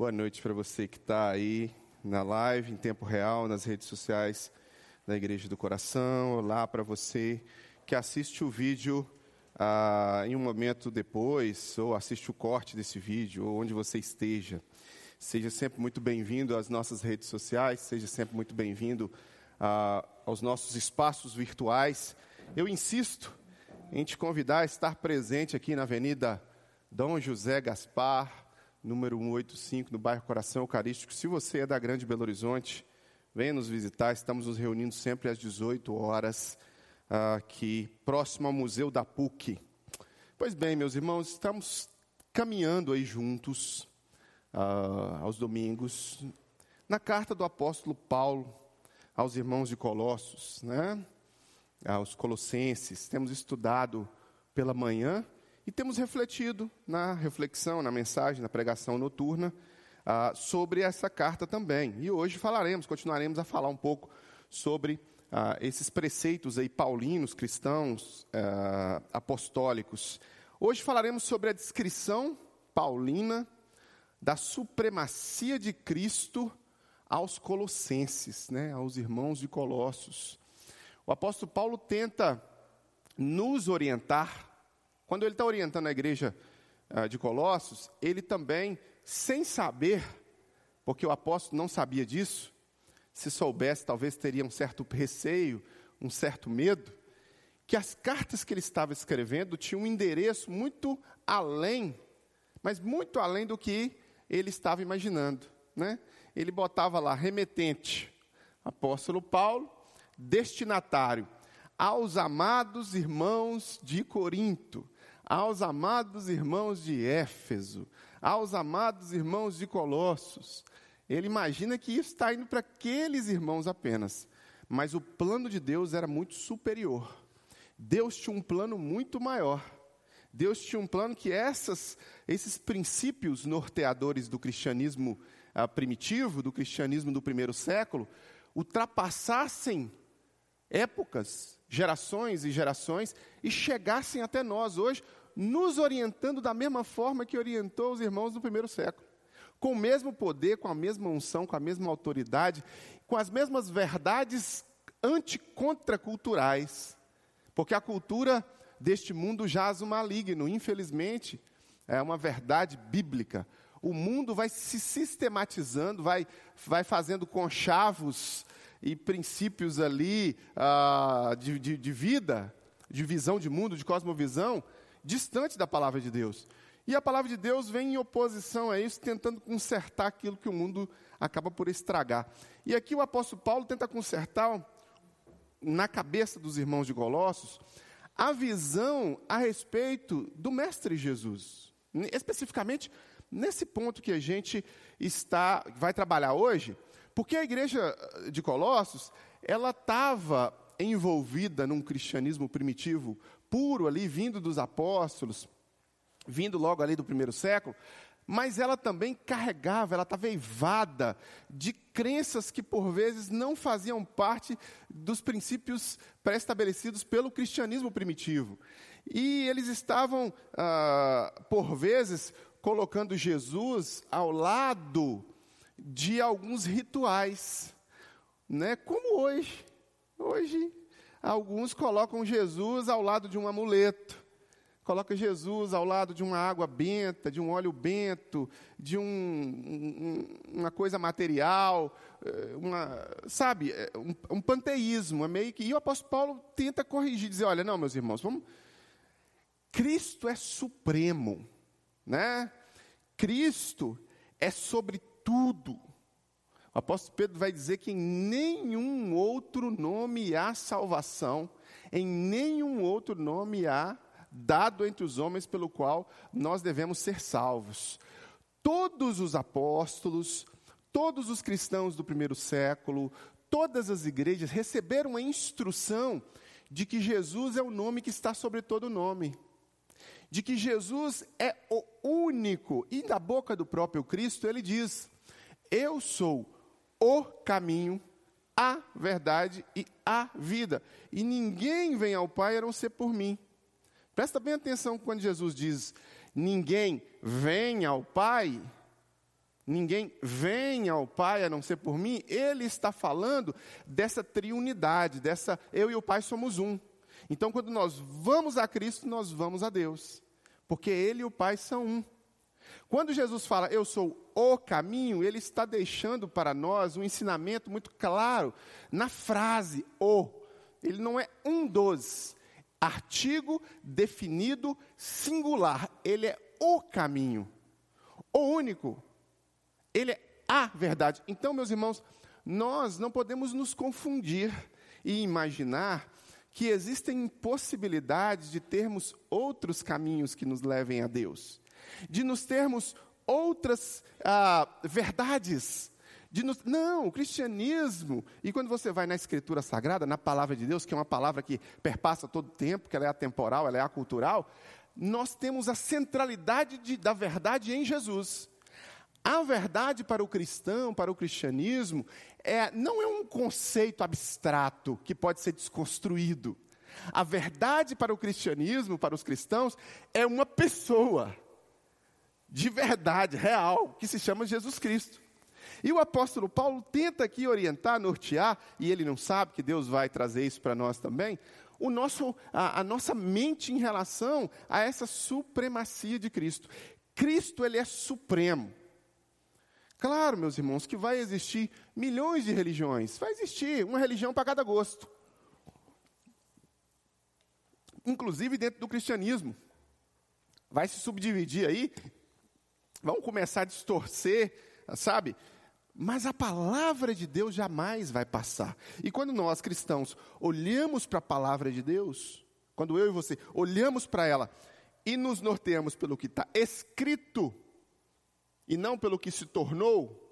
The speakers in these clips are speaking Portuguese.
Boa noite para você que está aí na live, em tempo real, nas redes sociais da Igreja do Coração. Olá para você que assiste o vídeo ah, em um momento depois, ou assiste o corte desse vídeo, ou onde você esteja. Seja sempre muito bem-vindo às nossas redes sociais, seja sempre muito bem-vindo ah, aos nossos espaços virtuais. Eu insisto em te convidar a estar presente aqui na Avenida Dom José Gaspar, número 185, no bairro Coração Eucarístico. Se você é da Grande Belo Horizonte, venha nos visitar. Estamos nos reunindo sempre às 18 horas, aqui próximo ao Museu da PUC. Pois bem, meus irmãos, estamos caminhando aí juntos uh, aos domingos na carta do apóstolo Paulo aos irmãos de Colossos, né? aos Colossenses. Temos estudado pela manhã e temos refletido na reflexão, na mensagem, na pregação noturna, ah, sobre essa carta também. E hoje falaremos, continuaremos a falar um pouco sobre ah, esses preceitos aí paulinos, cristãos, ah, apostólicos. Hoje falaremos sobre a descrição paulina da supremacia de Cristo aos colossenses, né, aos irmãos de Colossos. O apóstolo Paulo tenta nos orientar quando ele está orientando a igreja uh, de Colossos, ele também, sem saber, porque o apóstolo não sabia disso, se soubesse, talvez teria um certo receio, um certo medo, que as cartas que ele estava escrevendo tinham um endereço muito além, mas muito além do que ele estava imaginando. Né? Ele botava lá, remetente, apóstolo Paulo, destinatário, aos amados irmãos de Corinto aos amados irmãos de Éfeso, aos amados irmãos de Colossos. Ele imagina que isso está indo para aqueles irmãos apenas, mas o plano de Deus era muito superior. Deus tinha um plano muito maior. Deus tinha um plano que essas, esses princípios norteadores do cristianismo ah, primitivo, do cristianismo do primeiro século, ultrapassassem épocas, gerações e gerações e chegassem até nós hoje, nos orientando da mesma forma que orientou os irmãos do primeiro século. Com o mesmo poder, com a mesma unção, com a mesma autoridade, com as mesmas verdades anticontraculturais. Porque a cultura deste mundo jaz o maligno, infelizmente, é uma verdade bíblica. O mundo vai se sistematizando, vai, vai fazendo conchavos e princípios ali ah, de, de, de vida, de visão de mundo, de cosmovisão, distante da palavra de Deus. E a palavra de Deus vem em oposição a isso, tentando consertar aquilo que o mundo acaba por estragar. E aqui o apóstolo Paulo tenta consertar na cabeça dos irmãos de Colossos a visão a respeito do mestre Jesus. Especificamente nesse ponto que a gente está vai trabalhar hoje, porque a igreja de Colossos, ela estava envolvida num cristianismo primitivo puro ali, vindo dos apóstolos, vindo logo ali do primeiro século, mas ela também carregava, ela estava eivada de crenças que por vezes não faziam parte dos princípios pré-estabelecidos pelo cristianismo primitivo. E eles estavam, ah, por vezes, colocando Jesus ao lado de alguns rituais, né? como hoje. Hoje Alguns colocam Jesus ao lado de um amuleto, coloca Jesus ao lado de uma água benta, de um óleo bento, de um, um, uma coisa material, eh, uma, sabe, eh, um, um, panteísmo. É meio que, e o apóstolo Paulo tenta corrigir, dizer, olha, não, meus irmãos, vamos. Cristo é supremo, né? Cristo é sobre tudo. O apóstolo Pedro vai dizer que em nenhum outro nome há salvação, em nenhum outro nome há dado entre os homens pelo qual nós devemos ser salvos. Todos os apóstolos, todos os cristãos do primeiro século, todas as igrejas receberam a instrução de que Jesus é o nome que está sobre todo nome. De que Jesus é o único, e da boca do próprio Cristo ele diz: Eu sou o caminho, a verdade e a vida. E ninguém vem ao Pai a não ser por mim. Presta bem atenção quando Jesus diz: ninguém vem ao Pai. ninguém vem ao Pai a não ser por mim, ele está falando dessa triunidade, dessa eu e o Pai somos um. Então, quando nós vamos a Cristo, nós vamos a Deus, porque Ele e o Pai são um. Quando Jesus fala, eu sou o caminho, ele está deixando para nós um ensinamento muito claro na frase o. Ele não é um dos. Artigo definido singular. Ele é o caminho. O único. Ele é a verdade. Então, meus irmãos, nós não podemos nos confundir e imaginar que existem possibilidades de termos outros caminhos que nos levem a Deus de nos termos outras ah, verdades. De nos, não, o cristianismo, e quando você vai na Escritura Sagrada, na palavra de Deus, que é uma palavra que perpassa todo o tempo, que ela é atemporal, ela é acultural, nós temos a centralidade de, da verdade em Jesus. A verdade para o cristão, para o cristianismo, é, não é um conceito abstrato que pode ser desconstruído. A verdade para o cristianismo, para os cristãos, é uma pessoa de verdade, real, que se chama Jesus Cristo. E o apóstolo Paulo tenta aqui orientar, nortear, e ele não sabe que Deus vai trazer isso para nós também, o nosso, a, a, nossa mente em relação a essa supremacia de Cristo. Cristo, ele é supremo. Claro, meus irmãos, que vai existir milhões de religiões, vai existir uma religião para cada gosto. Inclusive dentro do cristianismo. Vai se subdividir aí vão começar a distorcer, sabe? Mas a palavra de Deus jamais vai passar. E quando nós cristãos olhamos para a palavra de Deus, quando eu e você olhamos para ela e nos norteamos pelo que está escrito e não pelo que se tornou,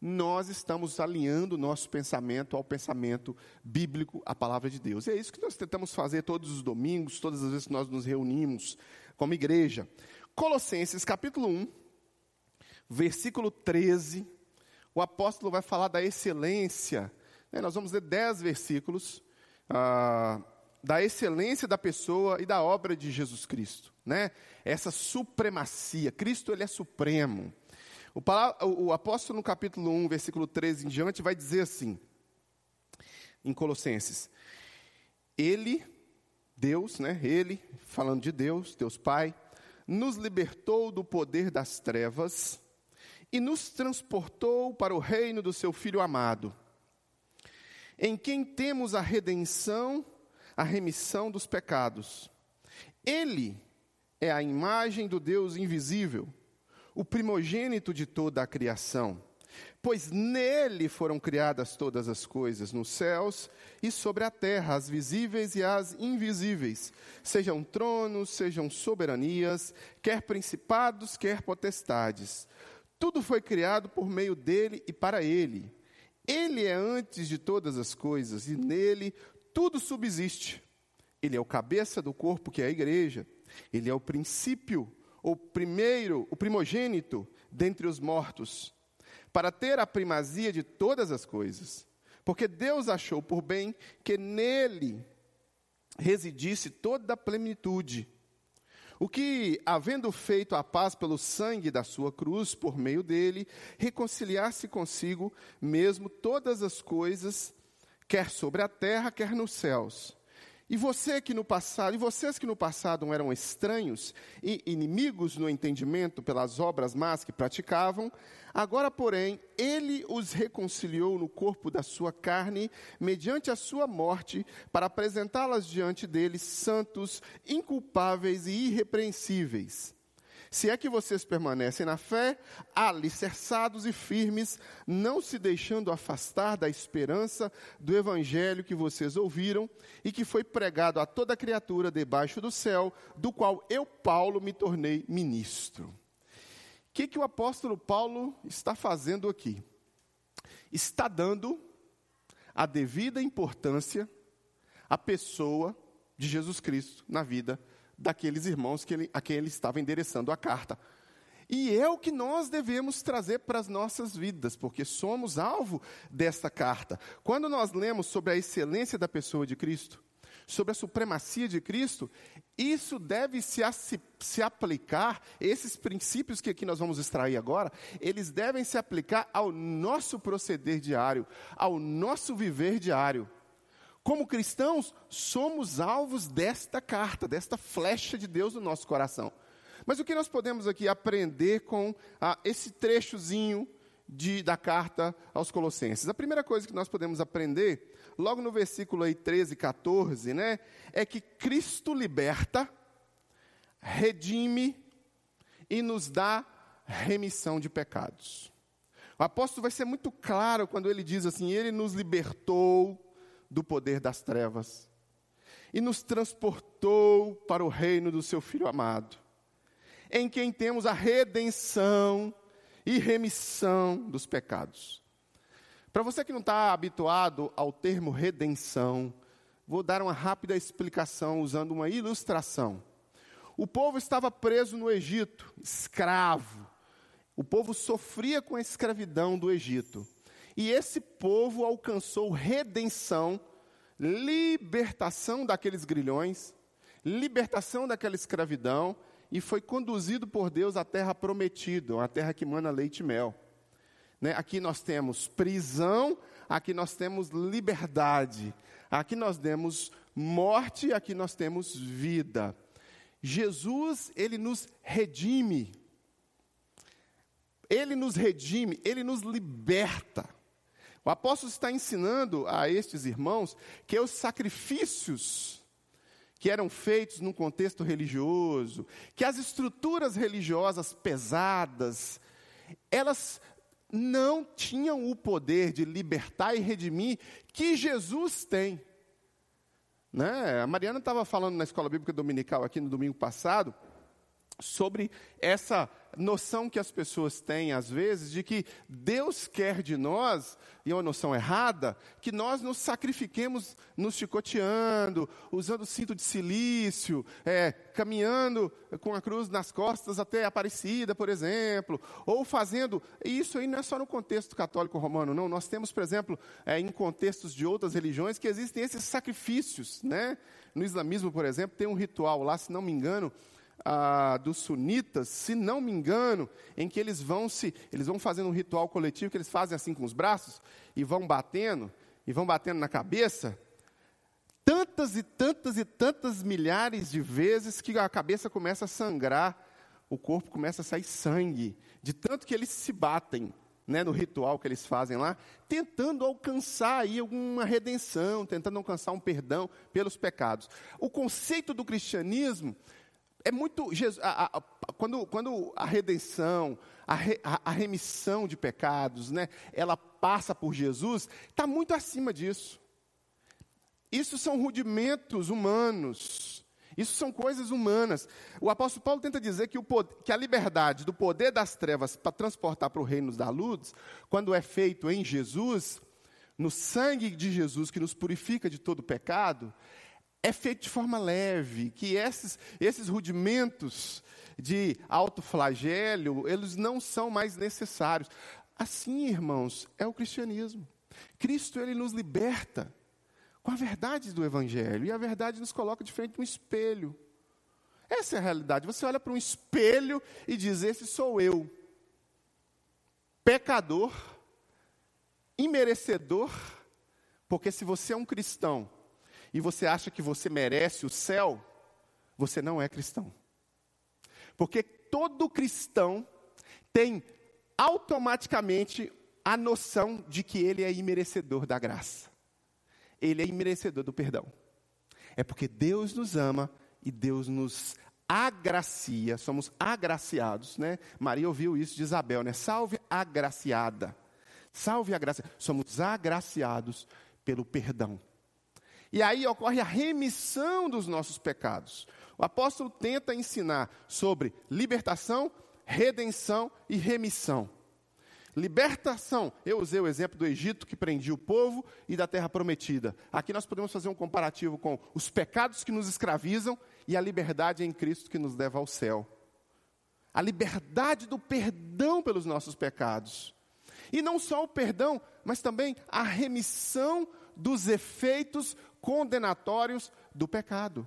nós estamos alinhando o nosso pensamento ao pensamento bíblico, à palavra de Deus. E é isso que nós tentamos fazer todos os domingos, todas as vezes que nós nos reunimos como igreja. Colossenses capítulo 1, versículo 13, o apóstolo vai falar da excelência. Né? Nós vamos ler dez versículos ah, da excelência da pessoa e da obra de Jesus Cristo. Né? Essa supremacia. Cristo ele é supremo. O, o apóstolo no capítulo 1, versículo 13 em diante, vai dizer assim, em Colossenses: Ele, Deus, né? Ele, falando de Deus, Deus Pai, nos libertou do poder das trevas e nos transportou para o reino do seu Filho amado, em quem temos a redenção, a remissão dos pecados. Ele é a imagem do Deus invisível, o primogênito de toda a criação, pois nele foram criadas todas as coisas, nos céus e sobre a terra, as visíveis e as invisíveis, sejam tronos, sejam soberanias, quer principados, quer potestades. Tudo foi criado por meio dele e para ele. Ele é antes de todas as coisas e nele tudo subsiste. Ele é o cabeça do corpo que é a igreja. Ele é o princípio, o primeiro, o primogênito dentre os mortos, para ter a primazia de todas as coisas. Porque Deus achou por bem que nele residisse toda a plenitude o que, havendo feito a paz pelo sangue da sua cruz, por meio dele, reconciliasse consigo mesmo todas as coisas, quer sobre a terra, quer nos céus. E você que no passado, e vocês que no passado eram estranhos e inimigos no entendimento pelas obras más que praticavam, agora, porém, ele os reconciliou no corpo da sua carne, mediante a sua morte, para apresentá-las diante dele santos, inculpáveis e irrepreensíveis. Se é que vocês permanecem na fé, alicerçados e firmes, não se deixando afastar da esperança do evangelho que vocês ouviram e que foi pregado a toda criatura debaixo do céu, do qual eu, Paulo, me tornei ministro. O que, que o apóstolo Paulo está fazendo aqui? Está dando a devida importância à pessoa de Jesus Cristo na vida daqueles irmãos que ele, a quem ele estava endereçando a carta. E é o que nós devemos trazer para as nossas vidas, porque somos alvo desta carta. Quando nós lemos sobre a excelência da pessoa de Cristo, sobre a supremacia de Cristo, isso deve se, se, aplicar, esses princípios que aqui nós vamos extrair agora, eles devem se aplicar ao nosso proceder diário, ao nosso viver diário. Como cristãos, somos alvos desta carta, desta flecha de Deus no nosso coração. Mas o que nós podemos aqui aprender com ah, esse trechozinho de, da carta aos Colossenses? A primeira coisa que nós podemos aprender logo no versículo aí 13 e 14, né, é que Cristo liberta, redime e nos dá remissão de pecados. O apóstolo vai ser muito claro quando ele diz assim: Ele nos libertou do poder das trevas e nos transportou para o reino do seu Filho amado, em quem temos a redenção e remissão dos pecados. Para você que não está habituado ao termo redenção, vou dar uma rápida explicação usando uma ilustração. O povo estava preso no Egito, escravo. O povo sofria com a escravidão do Egito. E esse povo alcançou redenção, libertação daqueles grilhões, libertação daquela escravidão e foi conduzido por Deus à terra prometida, a terra que mana leite e mel. Né? Aqui nós temos prisão, aqui nós temos liberdade, aqui nós temos morte, aqui nós temos vida. Jesus, ele nos redime. Ele nos redime, ele nos liberta. O apóstolo está ensinando a estes irmãos que os sacrifícios que eram feitos num contexto religioso, que as estruturas religiosas pesadas, elas não tinham o poder de libertar e redimir que Jesus tem. Né? A Mariana estava falando na escola bíblica dominical aqui no domingo passado sobre essa noção que as pessoas têm, às vezes, de que Deus quer de nós, e é uma noção errada, que nós nos sacrifiquemos nos chicoteando, usando cinto de silício, é, caminhando com a cruz nas costas até Aparecida, por exemplo, ou fazendo. E isso aí não é só no contexto católico romano, não. Nós temos, por exemplo, é, em contextos de outras religiões, que existem esses sacrifícios. Né? No islamismo, por exemplo, tem um ritual lá, se não me engano ah, dos sunitas, se não me engano, em que eles vão se, eles vão fazendo um ritual coletivo que eles fazem assim com os braços e vão batendo e vão batendo na cabeça, tantas e tantas e tantas milhares de vezes que a cabeça começa a sangrar, o corpo começa a sair sangue, de tanto que eles se batem. Né, no ritual que eles fazem lá, tentando alcançar aí alguma redenção, tentando alcançar um perdão pelos pecados. O conceito do cristianismo é muito. A, a, quando, quando a redenção, a, re, a, remissão de pecados, né, ela passa por Jesus, está muito acima disso. Isso são rudimentos humanos. Isso são coisas humanas. O apóstolo Paulo tenta dizer que, o, que a liberdade do poder das trevas para transportar para o reino da luz, quando é feito em Jesus, no sangue de Jesus que nos purifica de todo pecado, é feito de forma leve, que esses, esses rudimentos de autoflagélio, eles não são mais necessários. Assim, irmãos, é o cristianismo. Cristo, ele nos liberta com a verdade do Evangelho, e a verdade nos coloca de frente um espelho. Essa é a realidade. Você olha para um espelho e diz: Esse sou eu, pecador, imerecedor, porque se você é um cristão, e você acha que você merece o céu, você não é cristão. Porque todo cristão tem automaticamente a noção de que ele é imerecedor da graça. Ele é imerecedor do perdão. É porque Deus nos ama e Deus nos agracia, somos agraciados, né? Maria ouviu isso de Isabel, né? Salve agraciada. Salve a graça. Somos agraciados pelo perdão. E aí ocorre a remissão dos nossos pecados. O apóstolo tenta ensinar sobre libertação, redenção e remissão. Libertação, eu usei o exemplo do Egito que prendia o povo e da terra prometida. Aqui nós podemos fazer um comparativo com os pecados que nos escravizam e a liberdade em Cristo que nos leva ao céu. A liberdade do perdão pelos nossos pecados. E não só o perdão, mas também a remissão dos efeitos condenatórios do pecado.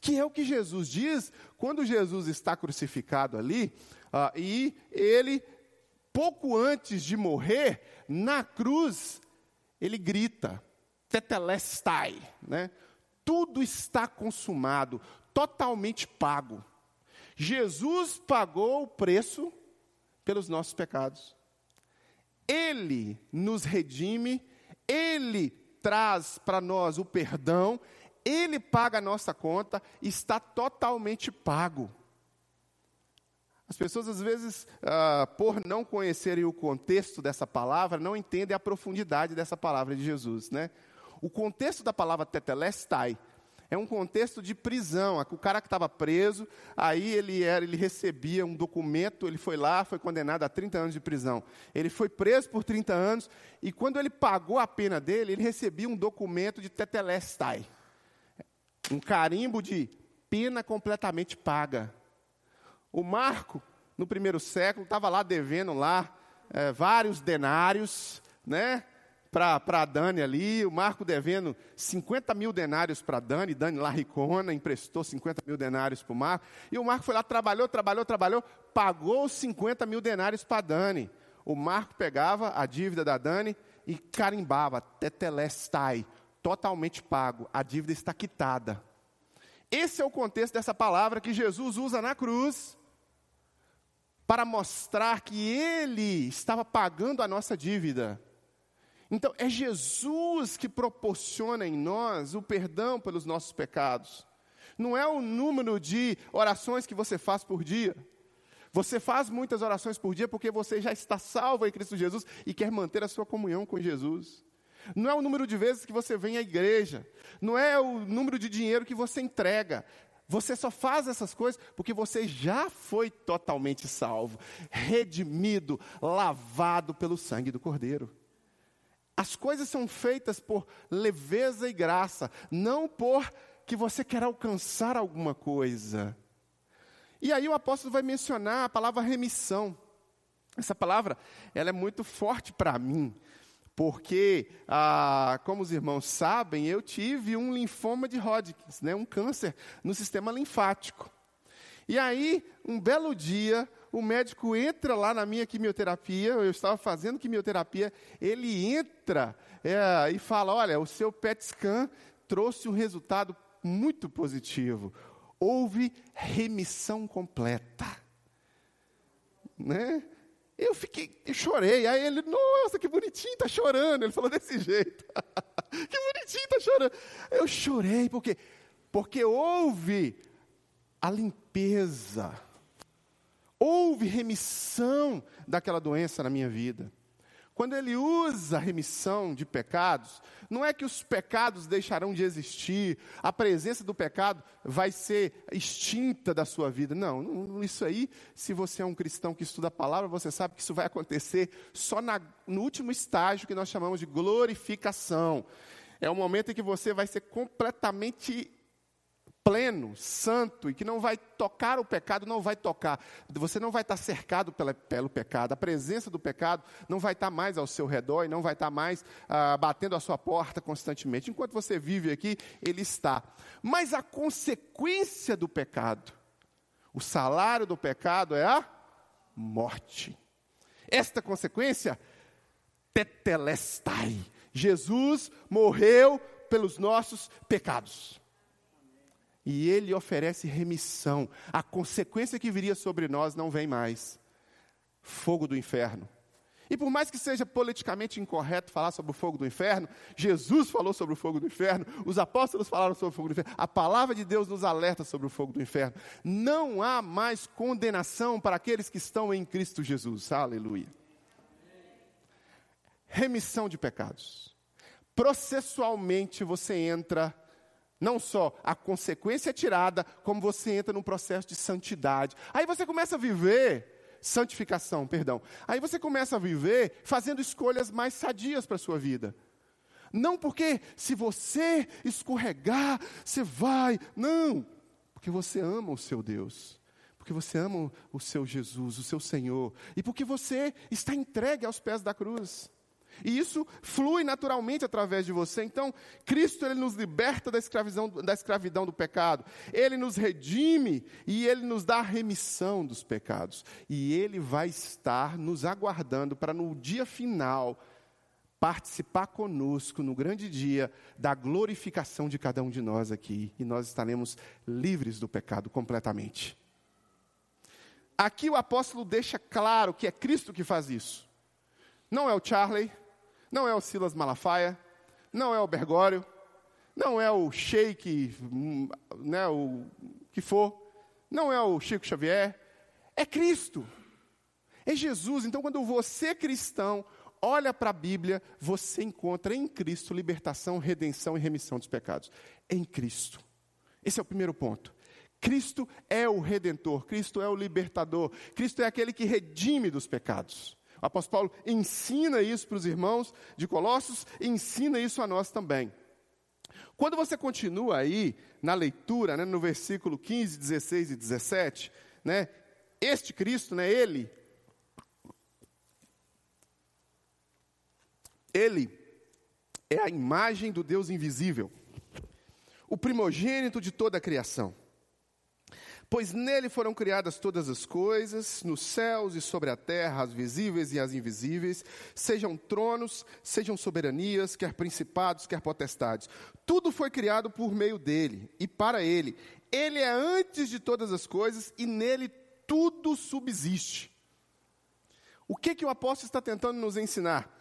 Que é o que Jesus diz quando Jesus está crucificado ali, uh, e ele, pouco antes de morrer, na cruz, ele grita, tetelestai, né? Tudo está consumado, totalmente pago. Jesus pagou o preço pelos nossos pecados. Ele nos redime, ele traz para nós o perdão, ele paga a nossa conta, está totalmente pago. As pessoas, às vezes, ah, por não conhecerem o contexto dessa palavra, não entendem a profundidade dessa palavra de Jesus. Né? O contexto da palavra tetelestai é um contexto de prisão. O cara que estava preso, aí ele, era, ele recebia um documento, ele foi lá, foi condenado a 30 anos de prisão. Ele foi preso por 30 anos, e quando ele pagou a pena dele, ele recebia um documento de tetelestai. Um carimbo de pena completamente paga. O Marco, no primeiro século, estava lá devendo lá é, vários denários, né? Para a Dani ali, o Marco devendo 50 mil denários para a Dani, Dani Larricona emprestou 50 mil denários para o Marco, e o Marco foi lá, trabalhou, trabalhou, trabalhou, pagou os 50 mil denários para a Dani. O Marco pegava a dívida da Dani e carimbava, tetelestai, totalmente pago, a dívida está quitada. Esse é o contexto dessa palavra que Jesus usa na cruz, para mostrar que Ele estava pagando a nossa dívida. Então, é Jesus que proporciona em nós o perdão pelos nossos pecados. Não é o número de orações que você faz por dia. Você faz muitas orações por dia porque você já está salvo em Cristo Jesus e quer manter a sua comunhão com Jesus. Não é o número de vezes que você vem à igreja. Não é o número de dinheiro que você entrega. Você só faz essas coisas porque você já foi totalmente salvo, redimido, lavado pelo sangue do Cordeiro. As coisas são feitas por leveza e graça, não por que você quer alcançar alguma coisa. E aí o apóstolo vai mencionar a palavra remissão. Essa palavra, ela é muito forte para mim, porque, ah, como os irmãos sabem, eu tive um linfoma de Hodgkin, né, um câncer no sistema linfático. E aí, um belo dia, o médico entra lá na minha quimioterapia, eu estava fazendo quimioterapia, ele entra é, e fala: Olha, o seu PET scan trouxe um resultado muito positivo. Houve remissão completa. Né? Eu fiquei, eu chorei. Aí ele, nossa, que bonitinho, está chorando. Ele falou desse jeito. que bonitinho, está chorando. Eu chorei, porque porque houve a limpeza houve remissão daquela doença na minha vida. Quando ele usa remissão de pecados, não é que os pecados deixarão de existir, a presença do pecado vai ser extinta da sua vida. Não, isso aí, se você é um cristão que estuda a palavra, você sabe que isso vai acontecer só na, no último estágio que nós chamamos de glorificação. É o momento em que você vai ser completamente pleno, santo e que não vai tocar o pecado, não vai tocar. Você não vai estar cercado pela, pelo pecado, a presença do pecado não vai estar mais ao seu redor e não vai estar mais ah, batendo a sua porta constantemente. Enquanto você vive aqui, ele está. Mas a consequência do pecado, o salário do pecado é a morte. Esta consequência, tetelestai. Jesus morreu pelos nossos pecados e ele oferece remissão. A consequência que viria sobre nós não vem mais. Fogo do inferno. E por mais que seja politicamente incorreto falar sobre o fogo do inferno, Jesus falou sobre o fogo do inferno, os apóstolos falaram sobre o fogo do inferno, a palavra de Deus nos alerta sobre o fogo do inferno. Não há mais condenação para aqueles que estão em Cristo Jesus. Aleluia. Remissão de pecados. Processualmente você entra não só a consequência é tirada, como você entra num processo de santidade. Aí você começa a viver, santificação, perdão. Aí você começa a viver fazendo escolhas mais sadias para a sua vida. Não porque se você escorregar, você vai. Não. Porque você ama o seu Deus. Porque você ama o seu Jesus, o seu Senhor. E porque você está entregue aos pés da cruz. E isso flui naturalmente através de você. Então, Cristo ele nos liberta da escravidão, da escravidão do pecado. Ele nos redime e ele nos dá a remissão dos pecados. E ele vai estar nos aguardando para no dia final participar conosco no grande dia da glorificação de cada um de nós aqui. E nós estaremos livres do pecado completamente. Aqui o apóstolo deixa claro que é Cristo que faz isso. Não é o Charlie, não é o Silas Malafaia, não é o Bergório, não é o Sheik, né, o que for, não é o Chico Xavier, é Cristo. É Jesus. Então, quando você cristão olha para a Bíblia, você encontra em Cristo libertação, redenção e remissão dos pecados. Em Cristo. Esse é o primeiro ponto. Cristo é o redentor, Cristo é o libertador, Cristo é aquele que redime dos pecados. O apóstolo Paulo ensina isso para os irmãos de Colossos e ensina isso a nós também. Quando você continua aí na leitura, né, no versículo 15, 16 e 17, né, este Cristo, né, ele, ele é a imagem do Deus invisível, o primogênito de toda a criação. Pois nele foram criadas todas as coisas, nos céus e sobre a terra, as visíveis e as invisíveis, sejam tronos, sejam soberanias, quer principados, quer potestades. Tudo foi criado por meio dele e para ele. Ele é antes de todas as coisas e nele tudo subsiste. O que, que o apóstolo está tentando nos ensinar?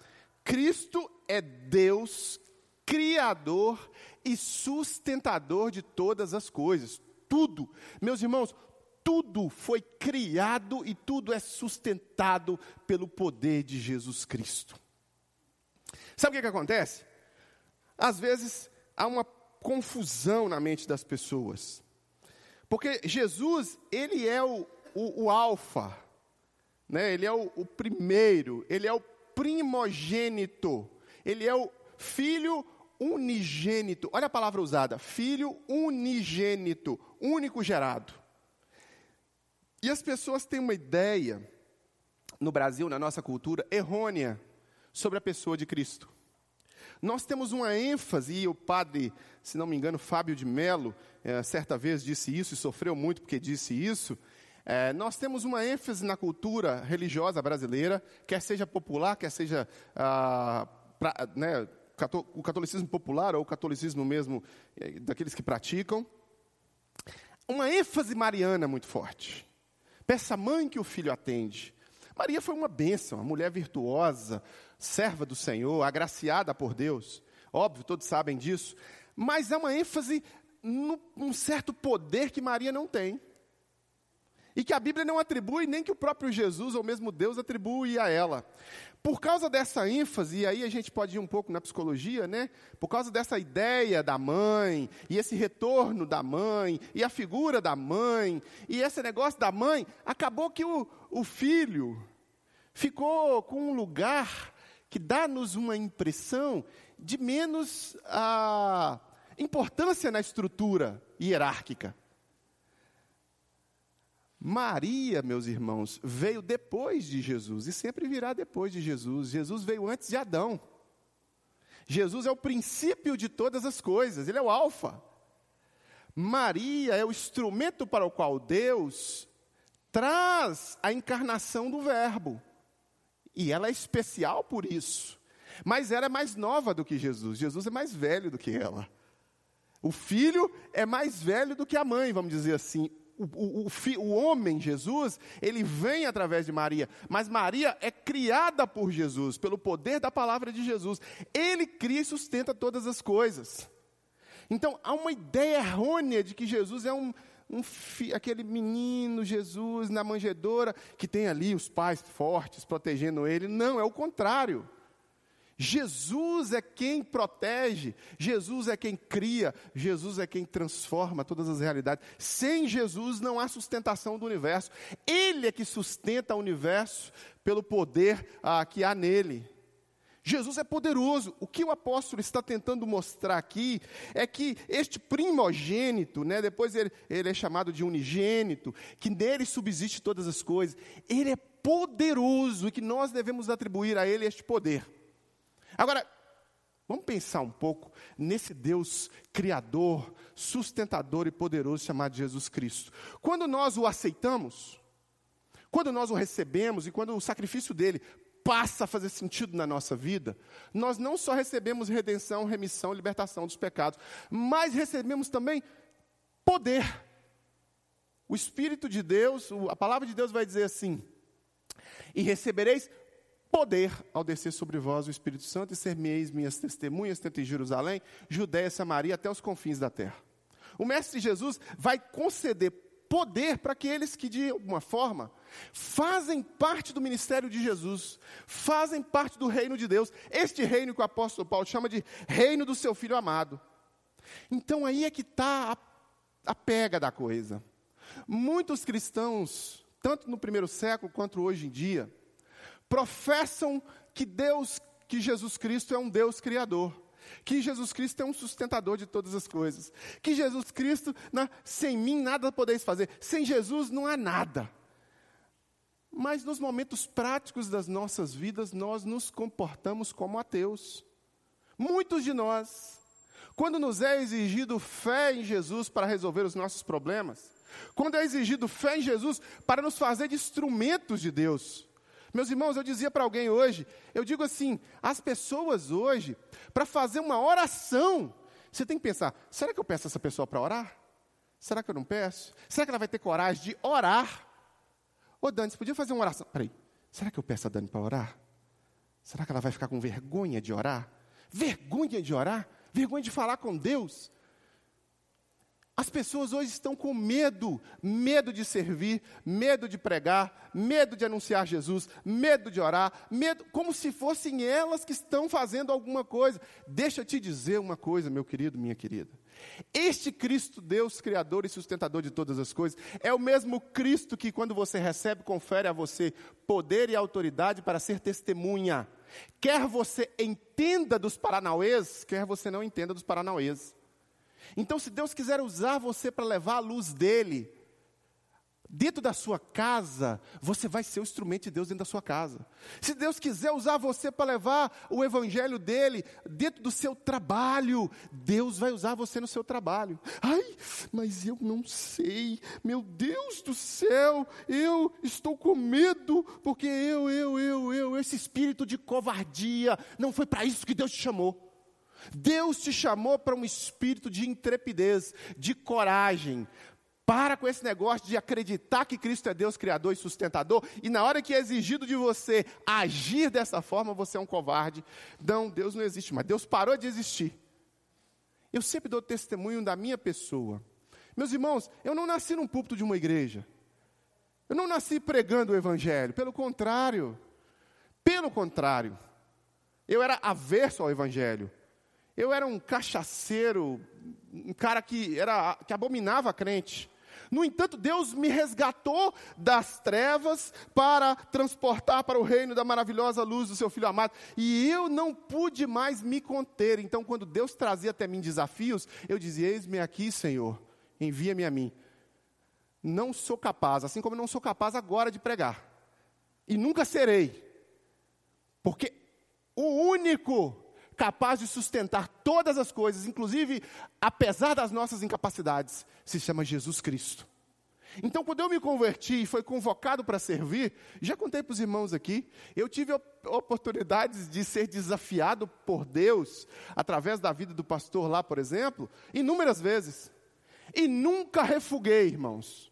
Cristo é Deus, Criador e sustentador de todas as coisas tudo. Meus irmãos, tudo foi criado e tudo é sustentado pelo poder de Jesus Cristo. Sabe o que, que acontece? Às vezes há uma confusão na mente das pessoas. Porque Jesus, ele é o, o, o alfa, né? ele é o, o primeiro, ele é o primogênito, ele é o filho unigênito. Olha a palavra usada: filho unigênito, único gerado. E as pessoas têm uma ideia, no Brasil, na nossa cultura, errônea sobre a pessoa de Cristo. Nós temos uma ênfase, e o padre, se não me engano, Fábio de Mello, é, certa vez disse isso e sofreu muito porque disse isso. É, nós temos uma ênfase na cultura religiosa brasileira, quer seja popular, quer seja ah, pra, né, o catolicismo popular ou o catolicismo mesmo é, daqueles que praticam. Uma ênfase mariana muito forte. Peça mãe que o filho atende. Maria foi uma bênção, uma mulher virtuosa, serva do Senhor, agraciada por Deus. Óbvio, todos sabem disso. Mas há uma ênfase num certo poder que Maria não tem. E que a Bíblia não atribui, nem que o próprio Jesus ou mesmo Deus atribui a ela. Por causa dessa ênfase, e aí a gente pode ir um pouco na psicologia, né? Por causa dessa ideia da mãe, e esse retorno da mãe, e a figura da mãe, e esse negócio da mãe, acabou que o, o filho ficou com um lugar que dá-nos uma impressão de menos a ah, importância na estrutura hierárquica. Maria, meus irmãos, veio depois de Jesus e sempre virá depois de Jesus. Jesus veio antes de Adão. Jesus é o princípio de todas as coisas, ele é o Alfa. Maria é o instrumento para o qual Deus traz a encarnação do Verbo. E ela é especial por isso. Mas ela é mais nova do que Jesus. Jesus é mais velho do que ela. O filho é mais velho do que a mãe, vamos dizer assim o, o, o, homem, Jesus, ele vem através de Maria, mas Maria é criada por Jesus, pelo poder da palavra de Jesus. Ele cria e sustenta todas as coisas. Então, há uma ideia errônea de que Jesus é um, um aquele menino Jesus na manjedoura, que tem ali os pais fortes protegendo ele. Não, é o contrário. Jesus é quem protege, Jesus é quem cria, Jesus é quem transforma todas as realidades. Sem Jesus não há sustentação do universo. Ele é que sustenta o universo pelo poder ah, que há nele. Jesus é poderoso. O que o apóstolo está tentando mostrar aqui é que este primogênito, né, depois ele, ele é chamado de unigênito, que nele subsiste todas as coisas, ele é poderoso e que nós devemos atribuir a ele este poder. Agora, vamos pensar um pouco nesse Deus criador, sustentador e poderoso chamado Jesus Cristo. Quando nós o aceitamos, quando nós o recebemos e quando o sacrifício dele passa a fazer sentido na nossa vida, nós não só recebemos redenção, remissão, libertação dos pecados, mas recebemos também poder. O Espírito de Deus, a palavra de Deus vai dizer assim: e recebereis poder ao descer sobre vós o Espírito Santo e ser-me-eis minhas testemunhas, tanto em Jerusalém, Judéia, Samaria, até os confins da terra. O Mestre Jesus vai conceder poder para aqueles que, de alguma forma, fazem parte do ministério de Jesus, fazem parte do reino de Deus, este reino que o apóstolo Paulo chama de reino do seu filho amado. Então aí é que está a, a pega da coisa. Muitos cristãos, tanto no primeiro século quanto hoje em dia, professam que Deus, que Jesus Cristo é um Deus criador que Jesus Cristo é um sustentador de todas as coisas, que Jesus Cristo, na, sem mim nada podeis fazer, sem Jesus não há nada. Mas nos momentos práticos das nossas vidas, nós nos comportamos como ateus. Muitos de nós, quando nos é exigido fé em Jesus para resolver os nossos problemas, quando é exigido fé em Jesus para nos fazer de instrumentos de Deus, meus irmãos, eu dizia para alguém hoje, eu digo assim: as pessoas hoje, para fazer uma oração, você tem que pensar: será que eu peço essa pessoa para orar? Será que eu não peço? Será que ela vai ter coragem de orar? Ô Dani, você podia fazer uma oração? Peraí, será que eu peço a Dani para orar? Será que ela vai ficar com vergonha de orar? Vergonha de orar? Vergonha de falar com Deus? As pessoas hoje estão com medo, medo de servir, medo de pregar, medo de anunciar Jesus, medo de orar, medo, como se fossem elas que estão fazendo alguma coisa. Deixa eu te dizer uma coisa, meu querido, minha querida. Este Cristo, Deus Criador e sustentador de todas as coisas, é o mesmo Cristo que, quando você recebe, confere a você poder e autoridade para ser testemunha. Quer você entenda dos paranauês, quer você não entenda dos paranauês. Então, se Deus quiser usar você para levar a luz dele, dentro da sua casa, você vai ser o instrumento de Deus dentro da sua casa. Se Deus quiser usar você para levar o evangelho dele dentro do seu trabalho, Deus vai usar você no seu trabalho. Ai, mas eu não sei. Meu Deus do céu, eu estou com medo porque eu, eu, eu, eu, esse espírito de covardia, não foi para isso que Deus te chamou. Deus te chamou para um espírito de intrepidez, de coragem. Para com esse negócio de acreditar que Cristo é Deus criador e sustentador, e na hora que é exigido de você agir dessa forma, você é um covarde. Não, Deus não existe mais. Deus parou de existir. Eu sempre dou testemunho da minha pessoa. Meus irmãos, eu não nasci num púlpito de uma igreja. Eu não nasci pregando o evangelho, pelo contrário. Pelo contrário. Eu era averso ao evangelho. Eu era um cachaceiro, um cara que, era, que abominava a crente. No entanto, Deus me resgatou das trevas para transportar para o reino da maravilhosa luz do seu filho amado. E eu não pude mais me conter. Então, quando Deus trazia até mim desafios, eu dizia: Eis-me aqui, Senhor, envia-me a mim. Não sou capaz, assim como não sou capaz agora de pregar. E nunca serei. Porque o único capaz de sustentar todas as coisas, inclusive apesar das nossas incapacidades, se chama Jesus Cristo. Então, quando eu me converti e fui convocado para servir, já contei para os irmãos aqui, eu tive oportunidades de ser desafiado por Deus, através da vida do pastor lá, por exemplo, inúmeras vezes. E nunca refuguei, irmãos.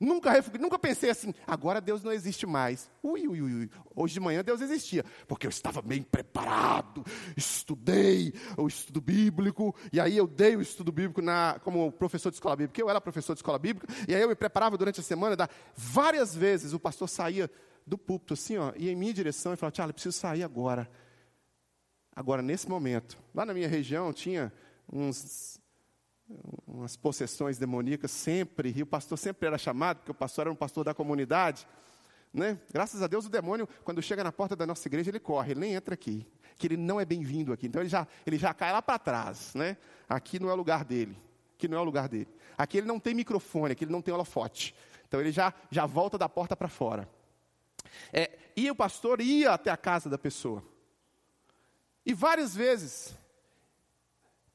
Nunca, nunca pensei assim, agora Deus não existe mais. Ui, ui, ui. Hoje de manhã Deus existia, porque eu estava bem preparado, estudei o estudo bíblico, e aí eu dei o estudo bíblico na, como professor de escola bíblica, eu era professor de escola bíblica, e aí eu me preparava durante a semana, da, várias vezes o pastor saía do púlpito assim, ó, ia em minha direção e falava, Tiago, preciso sair agora. Agora, nesse momento, lá na minha região tinha uns umas possessões demoníacas sempre, e o pastor sempre era chamado, porque o pastor era um pastor da comunidade. Né? Graças a Deus, o demônio, quando chega na porta da nossa igreja, ele corre, ele nem entra aqui, que ele não é bem-vindo aqui. Então ele já, ele já cai lá para trás. Né? Aqui não é o lugar dele. Aqui não é o lugar dele. Aqui ele não tem microfone, aqui ele não tem holofote. Então ele já, já volta da porta para fora. É, e o pastor ia até a casa da pessoa. E várias vezes,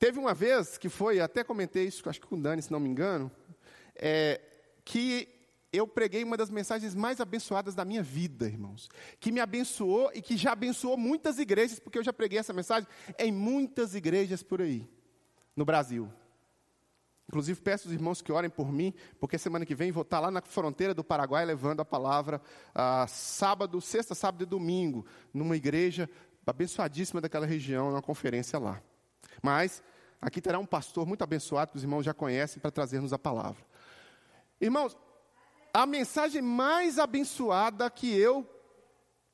teve uma vez que foi, até comentei isso, acho que com o Dani, se não me engano, é, que eu preguei uma das mensagens mais abençoadas da minha vida, irmãos. Que me abençoou e que já abençoou muitas igrejas, porque eu já preguei essa mensagem em muitas igrejas por aí, no Brasil. Inclusive, peço aos irmãos que orem por mim, porque semana que vem vou estar lá na fronteira do Paraguai levando a palavra ah, sábado, sexta, sábado e domingo, numa igreja abençoadíssima daquela região, numa conferência lá. Mas aqui terá um pastor muito abençoado, que os irmãos já conhecem, para trazer-nos a palavra. Irmãos, a mensagem mais abençoada que eu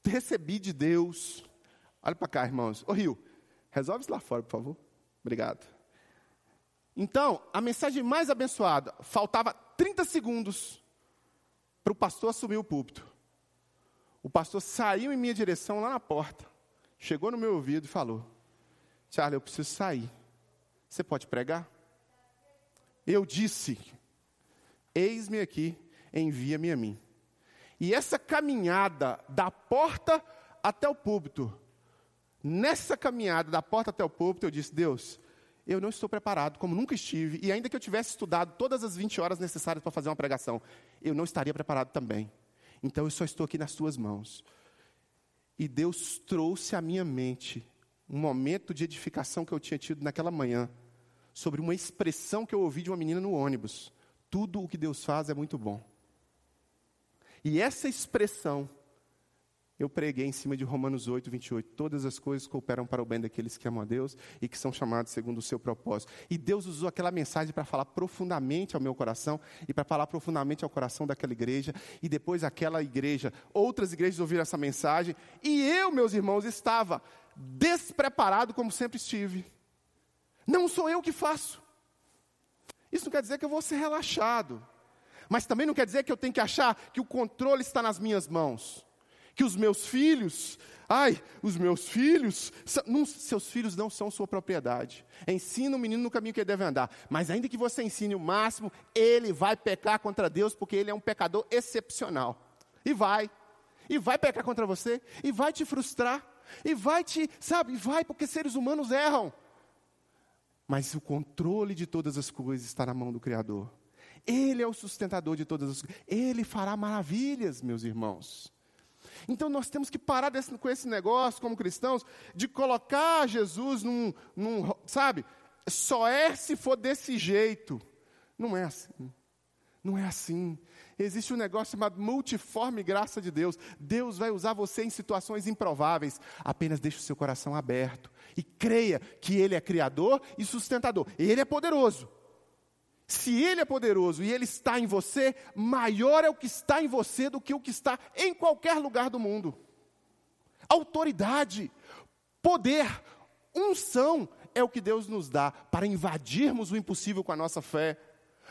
recebi de Deus. Olha para cá, irmãos. Ô Rio, resolve isso lá fora, por favor. Obrigado. Então, a mensagem mais abençoada, faltava 30 segundos para o pastor assumir o púlpito. O pastor saiu em minha direção lá na porta, chegou no meu ouvido e falou: Charlie, eu preciso sair. Você pode pregar? Eu disse: Eis-me aqui, envia-me a mim. E essa caminhada da porta até o púlpito, nessa caminhada da porta até o púlpito, eu disse: Deus, eu não estou preparado, como nunca estive, e ainda que eu tivesse estudado todas as 20 horas necessárias para fazer uma pregação, eu não estaria preparado também. Então eu só estou aqui nas tuas mãos. E Deus trouxe à minha mente um momento de edificação que eu tinha tido naquela manhã, sobre uma expressão que eu ouvi de uma menina no ônibus. Tudo o que Deus faz é muito bom. E essa expressão eu preguei em cima de Romanos 8, 28. Todas as coisas cooperam para o bem daqueles que amam a Deus e que são chamados segundo o seu propósito. E Deus usou aquela mensagem para falar profundamente ao meu coração e para falar profundamente ao coração daquela igreja. E depois aquela igreja, outras igrejas ouviram essa mensagem. E eu, meus irmãos, estava despreparado como sempre estive. Não sou eu que faço. Isso não quer dizer que eu vou ser relaxado. Mas também não quer dizer que eu tenho que achar que o controle está nas minhas mãos que os meus filhos, ai, os meus filhos, não, seus filhos não são sua propriedade. Ensina o menino no caminho que ele deve andar, mas ainda que você ensine o máximo, ele vai pecar contra Deus, porque ele é um pecador excepcional. E vai, e vai pecar contra você, e vai te frustrar, e vai te, sabe, vai, porque seres humanos erram. Mas o controle de todas as coisas está na mão do Criador. Ele é o sustentador de todas as coisas. Ele fará maravilhas, meus irmãos. Então nós temos que parar desse, com esse negócio, como cristãos, de colocar Jesus num, num, sabe, só é se for desse jeito. Não é assim. Não é assim. Existe um negócio chamado multiforme graça de Deus. Deus vai usar você em situações improváveis. Apenas deixe o seu coração aberto e creia que Ele é criador e sustentador. Ele é poderoso. Se Ele é poderoso e Ele está em você, maior é o que está em você do que o que está em qualquer lugar do mundo. Autoridade, poder, unção é o que Deus nos dá para invadirmos o impossível com a nossa fé,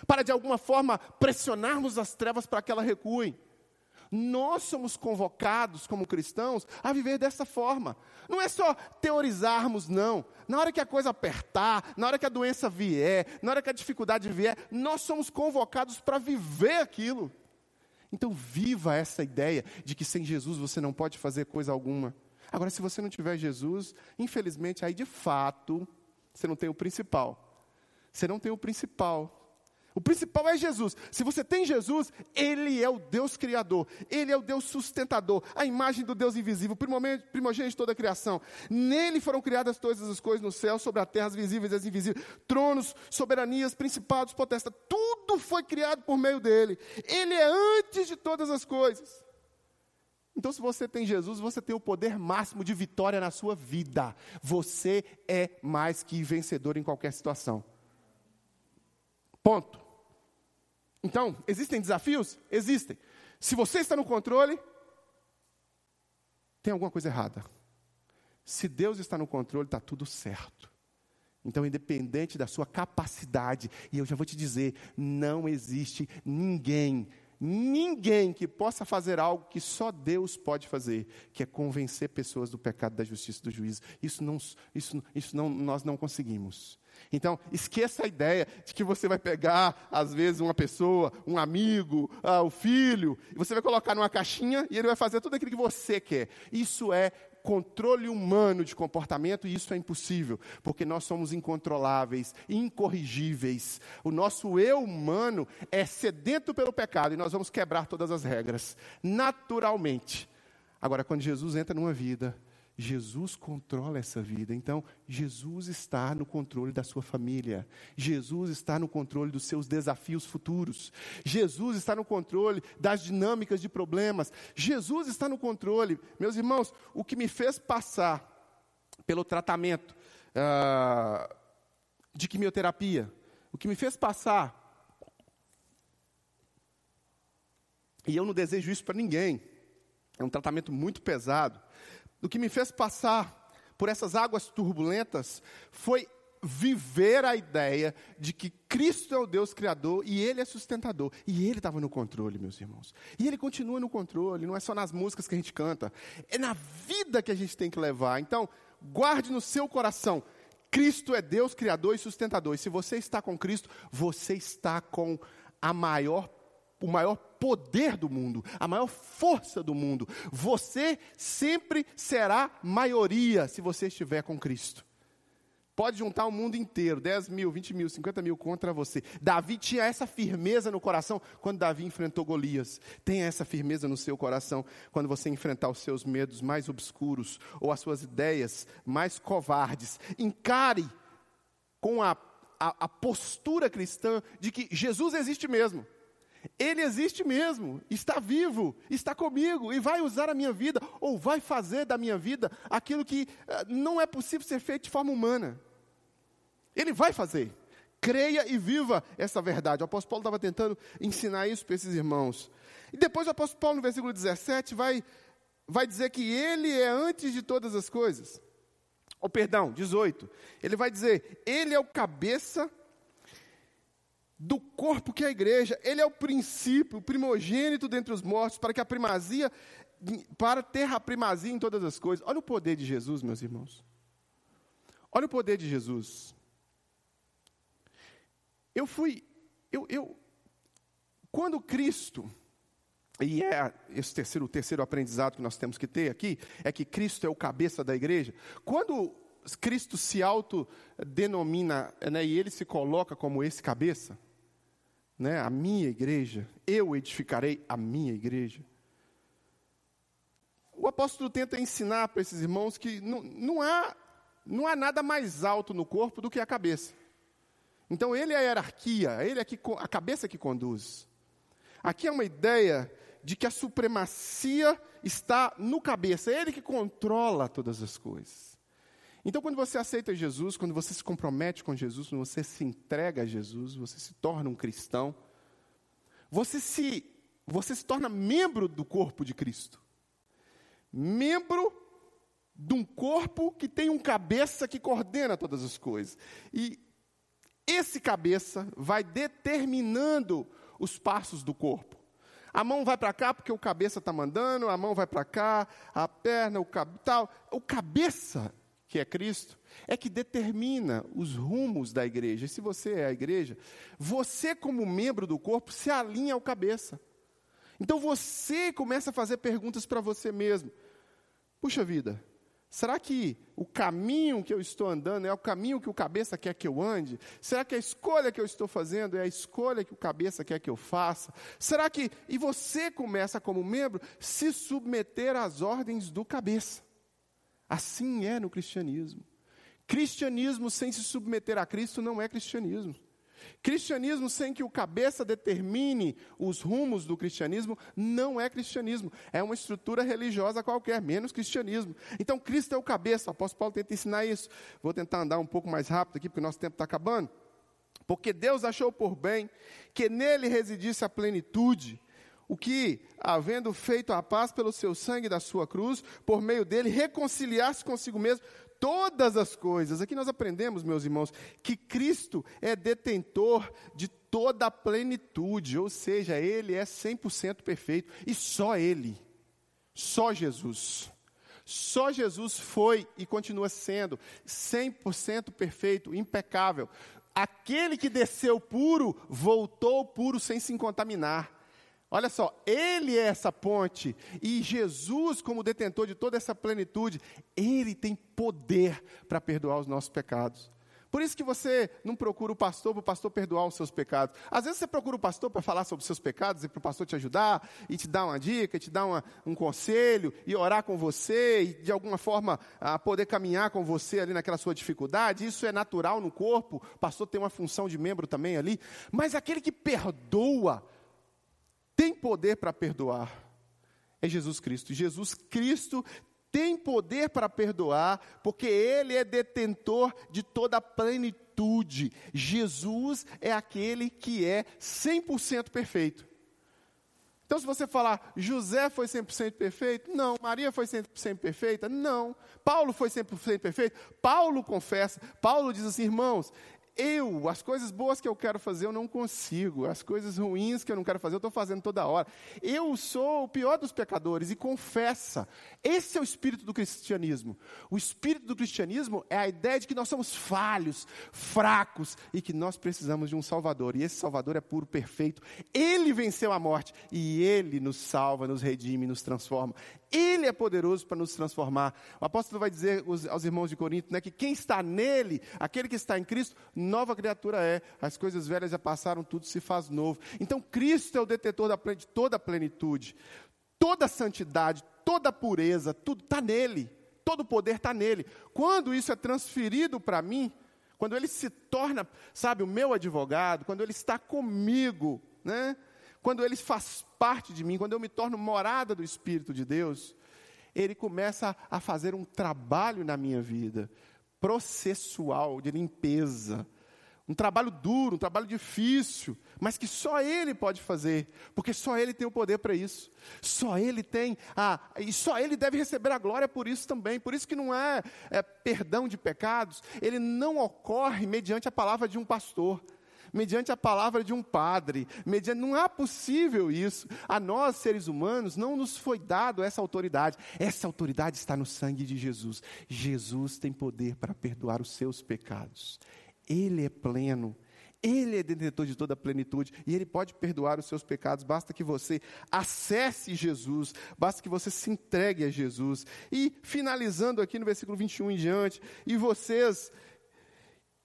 para de alguma forma pressionarmos as trevas para que elas recuem. Nós somos convocados como cristãos a viver dessa forma. Não é só teorizarmos, não. Na hora que a coisa apertar, na hora que a doença vier, na hora que a dificuldade vier, nós somos convocados para viver aquilo. Então, viva essa ideia de que sem Jesus você não pode fazer coisa alguma. Agora, se você não tiver Jesus, infelizmente, aí de fato, você não tem o principal. Você não tem o principal. O principal é Jesus. Se você tem Jesus, Ele é o Deus Criador, Ele é o Deus sustentador, a imagem do Deus invisível, primogênito de toda a criação. Nele foram criadas todas as coisas no céu, sobre a terra, as visíveis e as invisíveis, tronos, soberanias, principados, potestades, tudo foi criado por meio dele. Ele é antes de todas as coisas. Então, se você tem Jesus, você tem o poder máximo de vitória na sua vida. Você é mais que vencedor em qualquer situação. Ponto. Então, existem desafios? Existem. Se você está no controle, tem alguma coisa errada. Se Deus está no controle, está tudo certo. Então, independente da sua capacidade, e eu já vou te dizer, não existe ninguém, ninguém que possa fazer algo que só Deus pode fazer, que é convencer pessoas do pecado, da justiça, do juízo. Isso não, isso, isso não, nós não conseguimos. Então, esqueça a ideia de que você vai pegar, às vezes, uma pessoa, um amigo, ah, o filho, e você vai colocar numa caixinha e ele vai fazer tudo aquilo que você quer. Isso é controle humano de comportamento e isso é impossível, porque nós somos incontroláveis, incorrigíveis. O nosso eu humano é sedento pelo pecado e nós vamos quebrar todas as regras, naturalmente. Agora, quando Jesus entra numa vida, Jesus controla essa vida. Então, Jesus está no controle da sua família. Jesus está no controle dos seus desafios futuros. Jesus está no controle das dinâmicas de problemas. Jesus está no controle. Meus irmãos, o que me fez passar pelo tratamento uh, de quimioterapia, o que me fez passar, e eu não desejo isso para ninguém, é um tratamento muito pesado o que me fez passar por essas águas turbulentas foi viver a ideia de que Cristo é o Deus criador e Ele é sustentador. E Ele estava no controle, meus irmãos. E Ele continua no controle, não é só nas músicas que a gente canta, é na vida que a gente tem que levar. Então, guarde no seu coração. Cristo é Deus criador e sustentador. E se você está com Cristo, você está com a maior o maior poder do mundo, a maior força do mundo. Você sempre será maioria se você estiver com Cristo. Pode juntar o mundo inteiro, 10 mil, 20 mil, 50 mil contra você. Davi tinha essa firmeza no coração quando Davi enfrentou Golias. Tenha essa firmeza no seu coração quando você enfrentar os seus medos mais obscuros ou as suas ideias mais covardes. Encare com a, a, a postura cristã de que Jesus existe mesmo. Ele existe mesmo, está vivo, está comigo e vai usar a minha vida, ou vai fazer da minha vida aquilo que uh, não é possível ser feito de forma humana. Ele vai fazer. Creia e viva essa verdade. O apóstolo Paulo estava tentando ensinar isso para esses irmãos. E depois o apóstolo Paulo, no versículo 17, vai, vai dizer que ele é antes de todas as coisas. Ou oh, perdão, 18. Ele vai dizer: Ele é o cabeça do corpo que é a igreja. Ele é o princípio, o primogênito dentre os mortos, para que a primazia, para ter a primazia em todas as coisas. Olha o poder de Jesus, meus irmãos. Olha o poder de Jesus. Eu fui, eu, eu quando Cristo, e é esse terceiro, o terceiro aprendizado que nós temos que ter aqui, é que Cristo é o cabeça da igreja. Quando Cristo se autodenomina, né, e ele se coloca como esse cabeça, né, a minha igreja, eu edificarei a minha igreja. O apóstolo tenta ensinar para esses irmãos que não, não, há, não há nada mais alto no corpo do que a cabeça. Então ele é a hierarquia, ele é a cabeça que conduz. Aqui é uma ideia de que a supremacia está no cabeça, é ele que controla todas as coisas. Então, quando você aceita Jesus, quando você se compromete com Jesus, quando você se entrega a Jesus, você se torna um cristão, você se, você se torna membro do corpo de Cristo. Membro de um corpo que tem um cabeça que coordena todas as coisas. E esse cabeça vai determinando os passos do corpo. A mão vai para cá porque o cabeça está mandando, a mão vai para cá, a perna, o tal. O cabeça que é Cristo, é que determina os rumos da igreja. E se você é a igreja, você, como membro do corpo, se alinha ao cabeça. Então você começa a fazer perguntas para você mesmo. Puxa vida, será que o caminho que eu estou andando é o caminho que o cabeça quer que eu ande? Será que a escolha que eu estou fazendo é a escolha que o cabeça quer que eu faça? Será que. E você começa, como membro, se submeter às ordens do cabeça. Assim é no cristianismo. Cristianismo sem se submeter a Cristo não é cristianismo. Cristianismo sem que o cabeça determine os rumos do cristianismo não é cristianismo. É uma estrutura religiosa qualquer, menos cristianismo. Então Cristo é o cabeça. O apóstolo Paulo tenta ensinar isso. Vou tentar andar um pouco mais rápido aqui, porque o nosso tempo está acabando. Porque Deus achou por bem que nele residisse a plenitude o que, havendo feito a paz pelo seu sangue da sua cruz, por meio dele, reconciliasse consigo mesmo todas as coisas. Aqui nós aprendemos, meus irmãos, que Cristo é detentor de toda a plenitude, ou seja, ele é 100% perfeito e só ele, só Jesus. Só Jesus foi e continua sendo 100% perfeito, impecável. Aquele que desceu puro, voltou puro sem se contaminar. Olha só, Ele é essa ponte, e Jesus, como detentor de toda essa plenitude, Ele tem poder para perdoar os nossos pecados. Por isso que você não procura o pastor para o pastor perdoar os seus pecados. Às vezes você procura o pastor para falar sobre os seus pecados e para o pastor te ajudar, e te dar uma dica, e te dar uma, um conselho, e orar com você, e de alguma forma a poder caminhar com você ali naquela sua dificuldade. Isso é natural no corpo, o pastor tem uma função de membro também ali. Mas aquele que perdoa, tem poder para perdoar. É Jesus Cristo. Jesus Cristo tem poder para perdoar, porque Ele é detentor de toda a plenitude. Jesus é aquele que é 100% perfeito. Então, se você falar, José foi 100% perfeito? Não. Maria foi 100% perfeita? Não. Paulo foi 100% perfeito? Paulo confessa. Paulo diz assim, irmãos, eu, as coisas boas que eu quero fazer, eu não consigo. As coisas ruins que eu não quero fazer, eu estou fazendo toda hora. Eu sou o pior dos pecadores e confessa. Esse é o espírito do cristianismo. O espírito do cristianismo é a ideia de que nós somos falhos, fracos e que nós precisamos de um Salvador. E esse Salvador é puro, perfeito. Ele venceu a morte e ele nos salva, nos redime, nos transforma. Ele é poderoso para nos transformar. O apóstolo vai dizer aos irmãos de Corinto né, que quem está nele, aquele que está em Cristo, nova criatura é. As coisas velhas já passaram, tudo se faz novo. Então, Cristo é o detetor de toda a plenitude, toda a santidade, toda a pureza, tudo está nele. Todo o poder está nele. Quando isso é transferido para mim, quando ele se torna, sabe, o meu advogado, quando ele está comigo, né? Quando ele faz parte de mim, quando eu me torno morada do Espírito de Deus, ele começa a fazer um trabalho na minha vida, processual, de limpeza. Um trabalho duro, um trabalho difícil, mas que só Ele pode fazer, porque só Ele tem o poder para isso. Só Ele tem, a, e só Ele deve receber a glória por isso também. Por isso que não é, é perdão de pecados, ele não ocorre mediante a palavra de um pastor mediante a palavra de um padre, mediante, não é possível isso. A nós, seres humanos, não nos foi dado essa autoridade. Essa autoridade está no sangue de Jesus. Jesus tem poder para perdoar os seus pecados. Ele é pleno. Ele é detentor de toda a plenitude e Ele pode perdoar os seus pecados. Basta que você acesse Jesus, basta que você se entregue a Jesus. E finalizando aqui no versículo 21 em diante, e vocês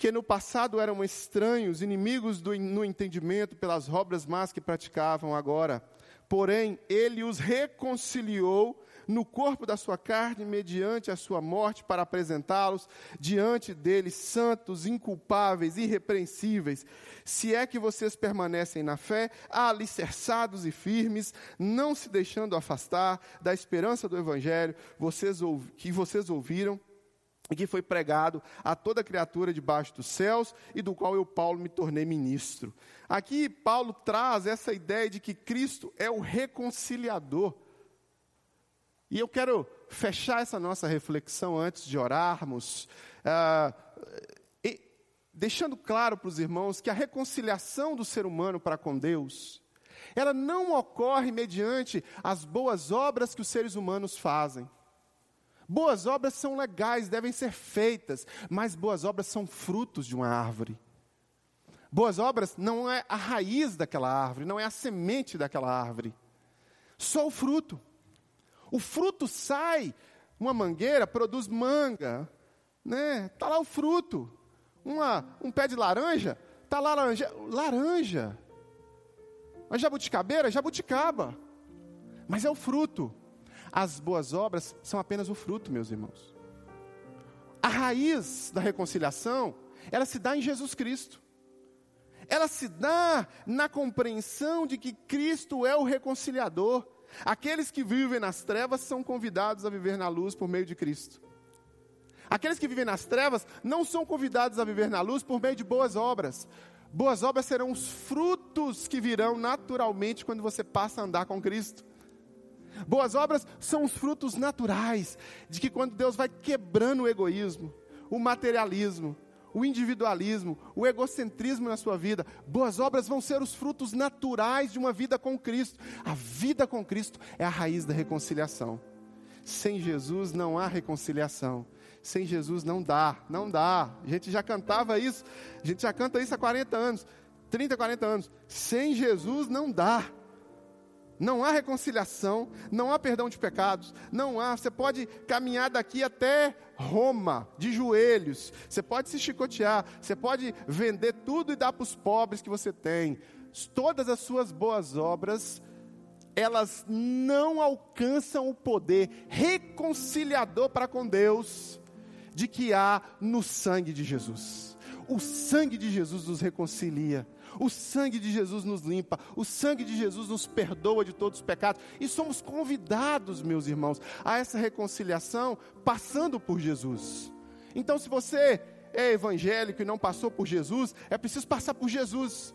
que no passado eram estranhos, inimigos do, no entendimento pelas obras más que praticavam agora. Porém, ele os reconciliou no corpo da sua carne, mediante a sua morte, para apresentá-los diante dele santos, inculpáveis, irrepreensíveis. Se é que vocês permanecem na fé, alicerçados e firmes, não se deixando afastar da esperança do Evangelho vocês, que vocês ouviram e que foi pregado a toda criatura debaixo dos céus e do qual eu, Paulo, me tornei ministro. Aqui, Paulo traz essa ideia de que Cristo é o reconciliador. E eu quero fechar essa nossa reflexão antes de orarmos, uh, e, deixando claro para os irmãos que a reconciliação do ser humano para com Deus, ela não ocorre mediante as boas obras que os seres humanos fazem. Boas obras são legais, devem ser feitas, mas boas obras são frutos de uma árvore. Boas obras não é a raiz daquela árvore, não é a semente daquela árvore. Só o fruto. O fruto sai, uma mangueira produz manga, né? Tá lá o fruto. Uma, um pé de laranja, tá lá laranja, laranja. Uma jabuticabeira, jabuticaba. Mas é o fruto. As boas obras são apenas o fruto, meus irmãos. A raiz da reconciliação, ela se dá em Jesus Cristo. Ela se dá na compreensão de que Cristo é o reconciliador. Aqueles que vivem nas trevas são convidados a viver na luz por meio de Cristo. Aqueles que vivem nas trevas não são convidados a viver na luz por meio de boas obras. Boas obras serão os frutos que virão naturalmente quando você passa a andar com Cristo. Boas obras são os frutos naturais de que quando Deus vai quebrando o egoísmo, o materialismo, o individualismo, o egocentrismo na sua vida, boas obras vão ser os frutos naturais de uma vida com Cristo. A vida com Cristo é a raiz da reconciliação. Sem Jesus não há reconciliação. Sem Jesus não dá, não dá. A gente já cantava isso, a gente já canta isso há 40 anos, 30, 40 anos. Sem Jesus não dá. Não há reconciliação, não há perdão de pecados, não há. Você pode caminhar daqui até Roma, de joelhos, você pode se chicotear, você pode vender tudo e dar para os pobres que você tem. Todas as suas boas obras, elas não alcançam o poder reconciliador para com Deus de que há no sangue de Jesus. O sangue de Jesus nos reconcilia. O sangue de Jesus nos limpa, o sangue de Jesus nos perdoa de todos os pecados, e somos convidados, meus irmãos, a essa reconciliação passando por Jesus. Então, se você é evangélico e não passou por Jesus, é preciso passar por Jesus.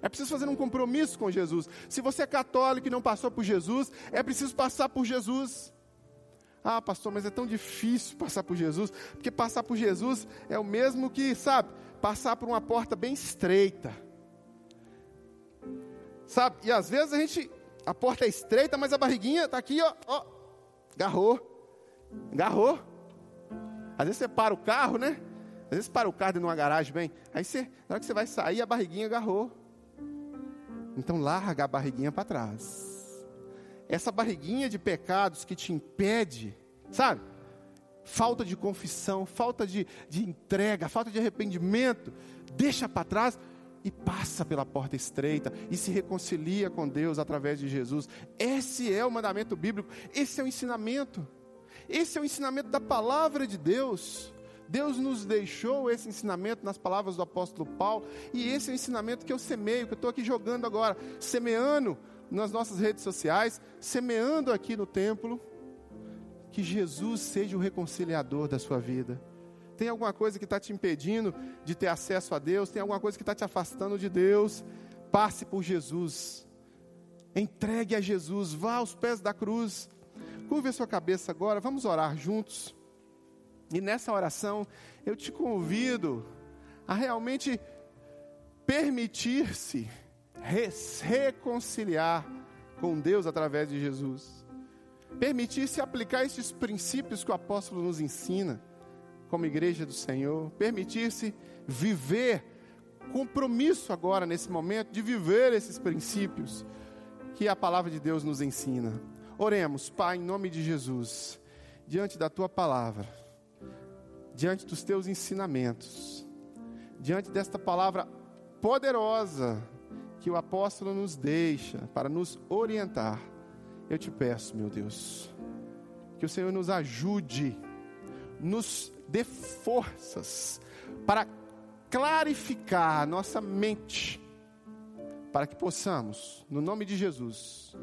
É preciso fazer um compromisso com Jesus. Se você é católico e não passou por Jesus, é preciso passar por Jesus. Ah, pastor, mas é tão difícil passar por Jesus, porque passar por Jesus é o mesmo que, sabe, passar por uma porta bem estreita. Sabe? E às vezes a gente, a porta é estreita, mas a barriguinha está aqui, ó, ó, garrou, garrou. Às vezes você para o carro, né? Às vezes para o carro dentro de uma garagem bem. Aí você, na hora que você vai sair, a barriguinha agarrou. Então larga a barriguinha para trás. Essa barriguinha de pecados que te impede, sabe? Falta de confissão, falta de, de entrega, falta de arrependimento, deixa para trás e passa pela porta estreita e se reconcilia com Deus através de Jesus. Esse é o mandamento bíblico, esse é o ensinamento. Esse é o ensinamento da palavra de Deus. Deus nos deixou esse ensinamento nas palavras do apóstolo Paulo, e esse é o ensinamento que eu semeio, que eu estou aqui jogando agora, semeando nas nossas redes sociais, semeando aqui no templo, que Jesus seja o reconciliador da sua vida. Tem alguma coisa que está te impedindo de ter acesso a Deus? Tem alguma coisa que está te afastando de Deus? Passe por Jesus. Entregue a Jesus. Vá aos pés da cruz. Curve a sua cabeça agora. Vamos orar juntos. E nessa oração, eu te convido a realmente permitir-se reconciliar com Deus através de Jesus. Permitir-se aplicar esses princípios que o apóstolo nos ensina como igreja do Senhor, permitir-se viver compromisso agora nesse momento de viver esses princípios que a palavra de Deus nos ensina. Oremos, Pai, em nome de Jesus, diante da tua palavra, diante dos teus ensinamentos, diante desta palavra poderosa que o apóstolo nos deixa para nos orientar. Eu te peço, meu Deus, que o Senhor nos ajude, nos dê forças para clarificar a nossa mente, para que possamos, no nome de Jesus,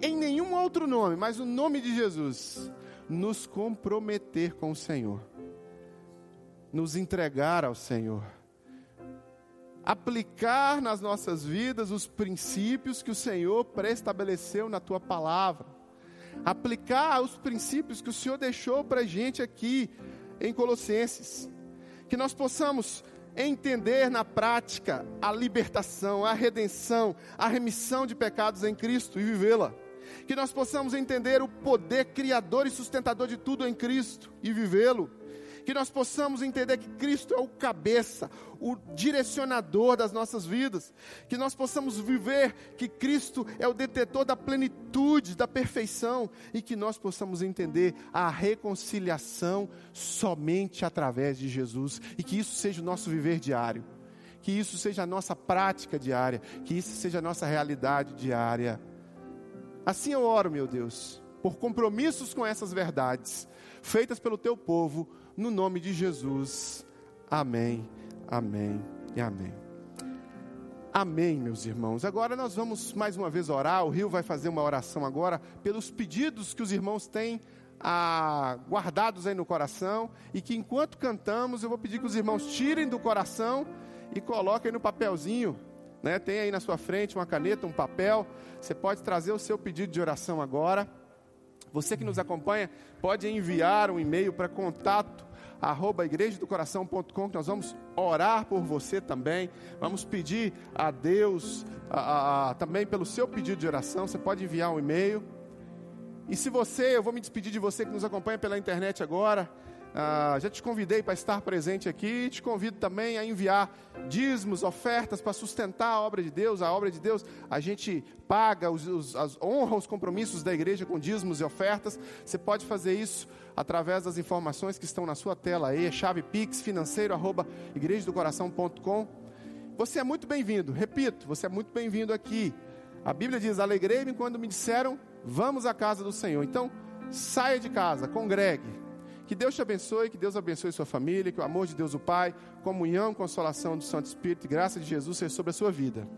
em nenhum outro nome, mas no nome de Jesus, nos comprometer com o Senhor, nos entregar ao Senhor, aplicar nas nossas vidas os princípios que o Senhor preestabeleceu na tua palavra, aplicar os princípios que o Senhor deixou para a gente aqui, em Colossenses. Que nós possamos entender na prática a libertação, a redenção, a remissão de pecados em Cristo e vivê-la. Que nós possamos entender o poder criador e sustentador de tudo em Cristo e vivê-lo que nós possamos entender que Cristo é o cabeça, o direcionador das nossas vidas, que nós possamos viver que Cristo é o detetor da plenitude, da perfeição, e que nós possamos entender a reconciliação somente através de Jesus, e que isso seja o nosso viver diário, que isso seja a nossa prática diária, que isso seja a nossa realidade diária. Assim eu oro, meu Deus, por compromissos com essas verdades, feitas pelo teu povo no nome de Jesus. Amém, amém e amém. Amém, meus irmãos. Agora nós vamos mais uma vez orar. O Rio vai fazer uma oração agora pelos pedidos que os irmãos têm ah, guardados aí no coração e que enquanto cantamos eu vou pedir que os irmãos tirem do coração e coloquem no papelzinho. Né? Tem aí na sua frente uma caneta, um papel. Você pode trazer o seu pedido de oração agora. Você que nos acompanha pode enviar um e-mail para contato arroba igrejadocoração.com, que nós vamos orar por você também. Vamos pedir a Deus a, a, também pelo seu pedido de oração. Você pode enviar um e-mail. E se você, eu vou me despedir de você que nos acompanha pela internet agora. Ah, já te convidei para estar presente aqui, te convido também a enviar dízimos, ofertas para sustentar a obra de Deus. A obra de Deus, a gente paga, os, os, as, honra os compromissos da igreja com dízimos e ofertas. Você pode fazer isso através das informações que estão na sua tela aí, chave pix financeiro arroba igrejadocoração.com. Você é muito bem-vindo, repito, você é muito bem-vindo aqui. A Bíblia diz: Alegrei-me quando me disseram, vamos à casa do Senhor. Então, saia de casa, congregue que Deus te abençoe, que Deus abençoe sua família, que o amor de Deus o Pai, comunhão, consolação do Santo Espírito e graça de Jesus seja sobre a sua vida.